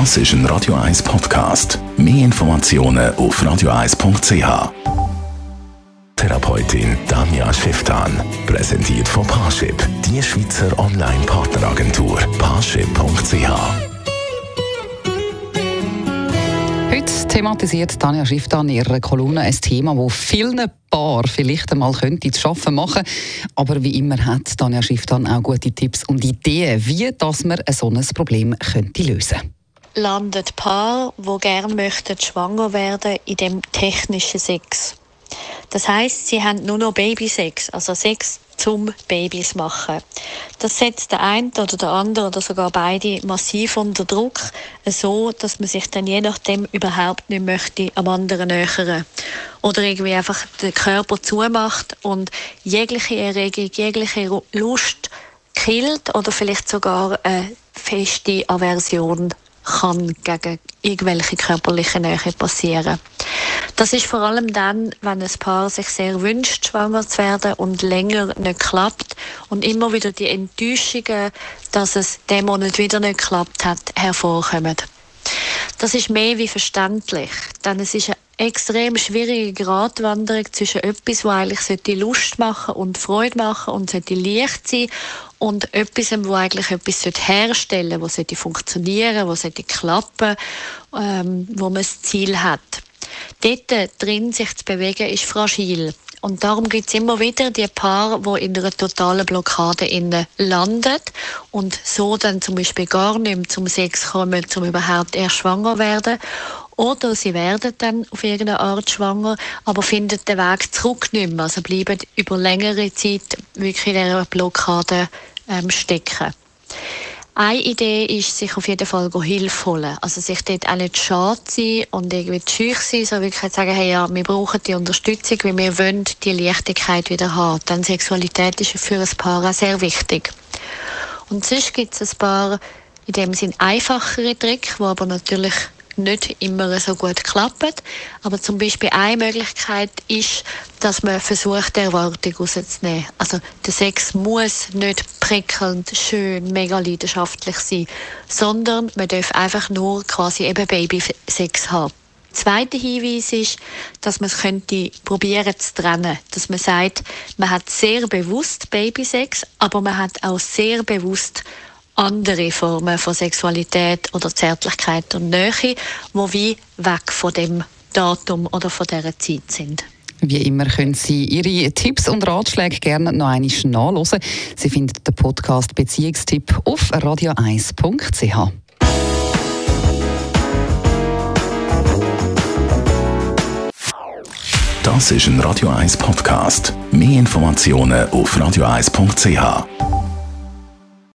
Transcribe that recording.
Das ist ein Radio 1 Podcast. Mehr Informationen auf radio1.ch. Therapeutin Danja Schifftan. Präsentiert von Parship, die Schweizer Online-Partneragentur. Parship.ch. Heute thematisiert Tanja Schifftan in ihrer Kolumne ein Thema, das vielen Paar vielleicht einmal könnte zu schaffen machen. Aber wie immer hat Tanja Schifftan auch gute Tipps und Ideen, wie dass man so ein Problem könnte lösen landet Paar, wo gern möchten schwanger werden, in dem technischen Sex. Das heißt, sie haben nur noch Babysex, also Sex zum Babys machen. Das setzt der eine oder der andere oder sogar beide massiv unter Druck, so dass man sich dann je nachdem überhaupt nicht möchte am anderen nähern oder irgendwie einfach den Körper zumacht und jegliche Erregung, jegliche Lust killt oder vielleicht sogar eine feste Aversion kann gegen irgendwelche körperliche Nähe passieren. Das ist vor allem dann, wenn ein Paar sich sehr wünscht, schwanger zu werden und länger nicht klappt und immer wieder die Enttäuschungen, dass es dem Monat wieder nicht geklappt hat, hervorkommen. Das ist mehr wie verständlich, denn es ist eine extrem schwierige Gratwanderung zwischen etwas, wo eigentlich Lust machen und Freude machen und sollte leicht sein und etwas, wo eigentlich etwas herstellen sollte, wo sollte funktionieren, wo sollte klappen, ähm, wo man das Ziel hat. Dort drin sich zu bewegen, ist fragil. Und darum gibt es immer wieder die Paare, die in einer totalen Blockade landen und so dann zum Beispiel gar nicht mehr zum Sex kommen, um überhaupt erst schwanger werden. Oder sie werden dann auf irgendeine Art schwanger, aber finden den Weg zurück nicht mehr. Also bleiben über längere Zeit wirklich in dieser Blockade ähm, stecken. Eine Idee ist, sich auf jeden Fall Hilfe holen. Also sich dort auch nicht schade sein und irgendwie schüch sein, sondern wirklich sagen, hey, ja, wir brauchen die Unterstützung, weil wir wollen die Leichtigkeit wieder haben. Denn Sexualität ist für ein Paar auch sehr wichtig. Und sonst gibt es ein paar, in dem Sinn einfachere Tricks, die aber natürlich nicht immer so gut klappt. Aber zum Beispiel eine Möglichkeit ist, dass man versucht, die Erwartung rauszunehmen. Also der Sex muss nicht prickelnd, schön, mega leidenschaftlich sein, sondern man darf einfach nur quasi eben Babysex haben. Zweiter Hinweis ist, dass man es könnte probieren zu trennen. Dass man sagt, man hat sehr bewusst Babysex, aber man hat auch sehr bewusst andere Formen von Sexualität oder Zärtlichkeit und Nähe, die wie weg von dem Datum oder von dieser Zeit sind. Wie immer können Sie Ihre Tipps und Ratschläge gerne noch einmal nachlesen. Sie finden den Podcast Beziehungstipp auf radio1.ch. Das ist ein Radio 1 Podcast. Mehr Informationen auf radio1.ch.